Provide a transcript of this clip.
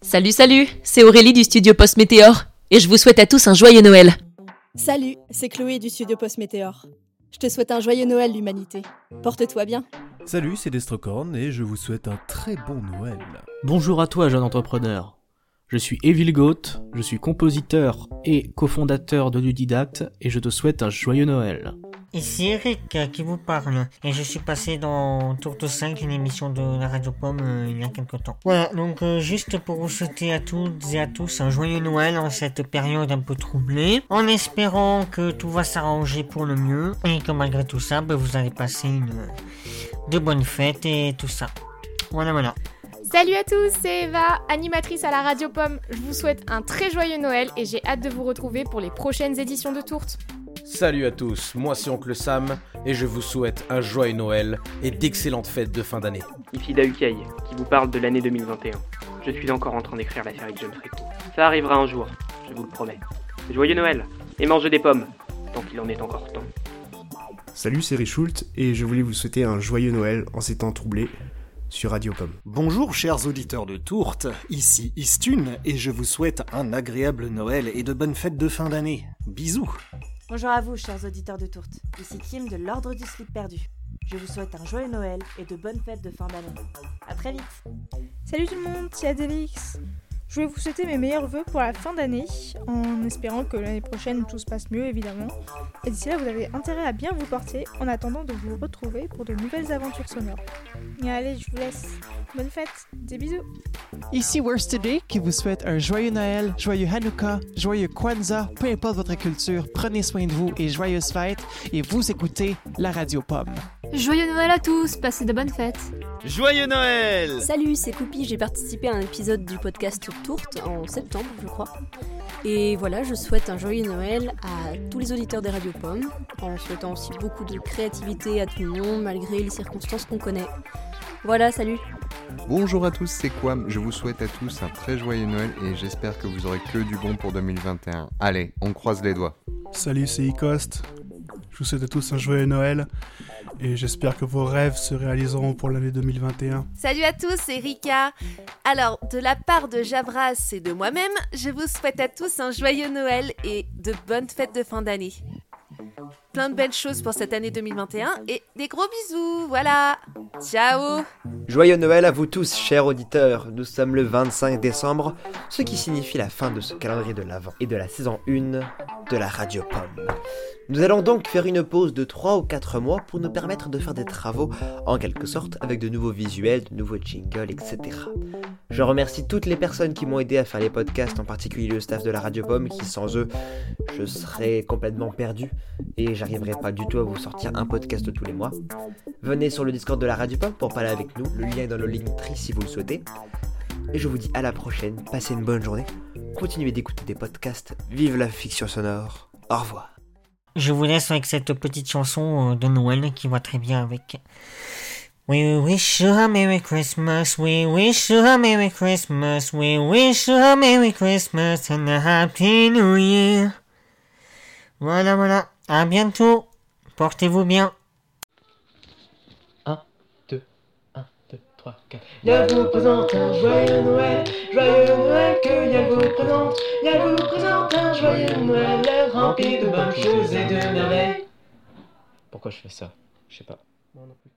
Salut, salut, c'est Aurélie du studio Post Météor et je vous souhaite à tous un joyeux Noël. Salut, c'est Chloé du studio Post Météor. Je te souhaite un joyeux Noël, l'humanité. Porte-toi bien. Salut, c'est Destrocorn et je vous souhaite un très bon Noël. Bonjour à toi, jeune entrepreneur. Je suis Evil Goat, je suis compositeur et cofondateur de Ludidacte et je te souhaite un joyeux Noël. Ici Eric euh, qui vous parle et je suis passé dans Tour de 5, une émission de la Radio Pomme euh, il y a quelque temps. Voilà, donc euh, juste pour vous souhaiter à toutes et à tous un joyeux Noël en cette période un peu troublée, en espérant que tout va s'arranger pour le mieux et que malgré tout ça, ben, vous allez passer une, de bonnes fêtes et tout ça. Voilà, voilà. Salut à tous, c'est Eva, animatrice à la Radio Pomme. Je vous souhaite un très joyeux Noël et j'ai hâte de vous retrouver pour les prochaines éditions de Tourte. Salut à tous, moi c'est Oncle Sam et je vous souhaite un joyeux Noël et d'excellentes fêtes de fin d'année. Ici Daukei, qui vous parle de l'année 2021. Je suis encore en train d'écrire la série que j'aime très Ça arrivera un jour, je vous le promets. Joyeux Noël et mangez des pommes, tant qu'il en est encore temps. Salut, c'est Richult et je voulais vous souhaiter un joyeux Noël en ces temps troublés sur Radio Pomme. Bonjour chers auditeurs de Tourte, ici Istune et je vous souhaite un agréable Noël et de bonnes fêtes de fin d'année. Bisous Bonjour à vous chers auditeurs de Tourte, ici Kim de l'Ordre du Slip Perdu. Je vous souhaite un joyeux Noël et de bonnes fêtes de fin d'année. A très vite Salut tout le monde, c'est Adélix je voulais vous souhaiter mes meilleurs voeux pour la fin d'année, en espérant que l'année prochaine tout se passe mieux évidemment. Et d'ici là, vous avez intérêt à bien vous porter en attendant de vous retrouver pour de nouvelles aventures sonores. Allez, je vous laisse. Bonne fête, des bisous. Ici Worsted qui vous souhaite un joyeux Noël, joyeux Hanukkah, joyeux Kwanzaa, peu importe votre culture, prenez soin de vous et joyeuses fêtes. Et vous écoutez la Radio Pomme. Joyeux Noël à tous, passez de bonnes fêtes. Joyeux Noël Salut, c'est Coupi, j'ai participé à un épisode du podcast Tourte en septembre, je crois. Et voilà, je souhaite un joyeux Noël à tous les auditeurs des radios pommes, en souhaitant aussi beaucoup de créativité à tout le monde, malgré les circonstances qu'on connaît. Voilà, salut Bonjour à tous, c'est Quam. Je vous souhaite à tous un très joyeux Noël et j'espère que vous aurez que du bon pour 2021. Allez, on croise les doigts. Salut, c'est Icost. Je vous souhaite à tous un joyeux Noël et j'espère que vos rêves se réaliseront pour l'année 2021. Salut à tous, c'est Rika. Alors, de la part de Javras et de moi-même, je vous souhaite à tous un joyeux Noël et de bonnes fêtes de fin d'année. Plein de belles choses pour cette année 2021 et des gros bisous, voilà. Ciao Joyeux Noël à vous tous, chers auditeurs. Nous sommes le 25 décembre, ce qui signifie la fin de ce calendrier de l'Avent et de la saison 1 de la Radio Pomme. Nous allons donc faire une pause de 3 ou 4 mois pour nous permettre de faire des travaux en quelque sorte avec de nouveaux visuels, de nouveaux jingles, etc. Je remercie toutes les personnes qui m'ont aidé à faire les podcasts, en particulier le staff de la Radio Pomme qui sans eux je serais complètement perdu et j'arriverai pas du tout à vous sortir un podcast tous les mois. Venez sur le Discord de la Radio Pomme pour parler avec nous, le lien est dans le link tri si vous le souhaitez. Et je vous dis à la prochaine, passez une bonne journée, continuez d'écouter des podcasts, vive la fiction sonore, au revoir. Je vous laisse avec cette petite chanson euh, de Noël qui va très bien avec. We wish you a Merry Christmas, we wish you a Merry Christmas, we wish you a Merry Christmas and a Happy New Year. Voilà, voilà. À bientôt. Portez-vous bien. 1, 2, 1, 2, 3, 4. Y'a vous présente un joyeux Noël, joyeux Noël que Y'a vous présente, Y'a vous présente un joyeux Noël rempli de bonnes choses et de merveilles. Pourquoi je fais ça? Je sais pas. Moi non plus.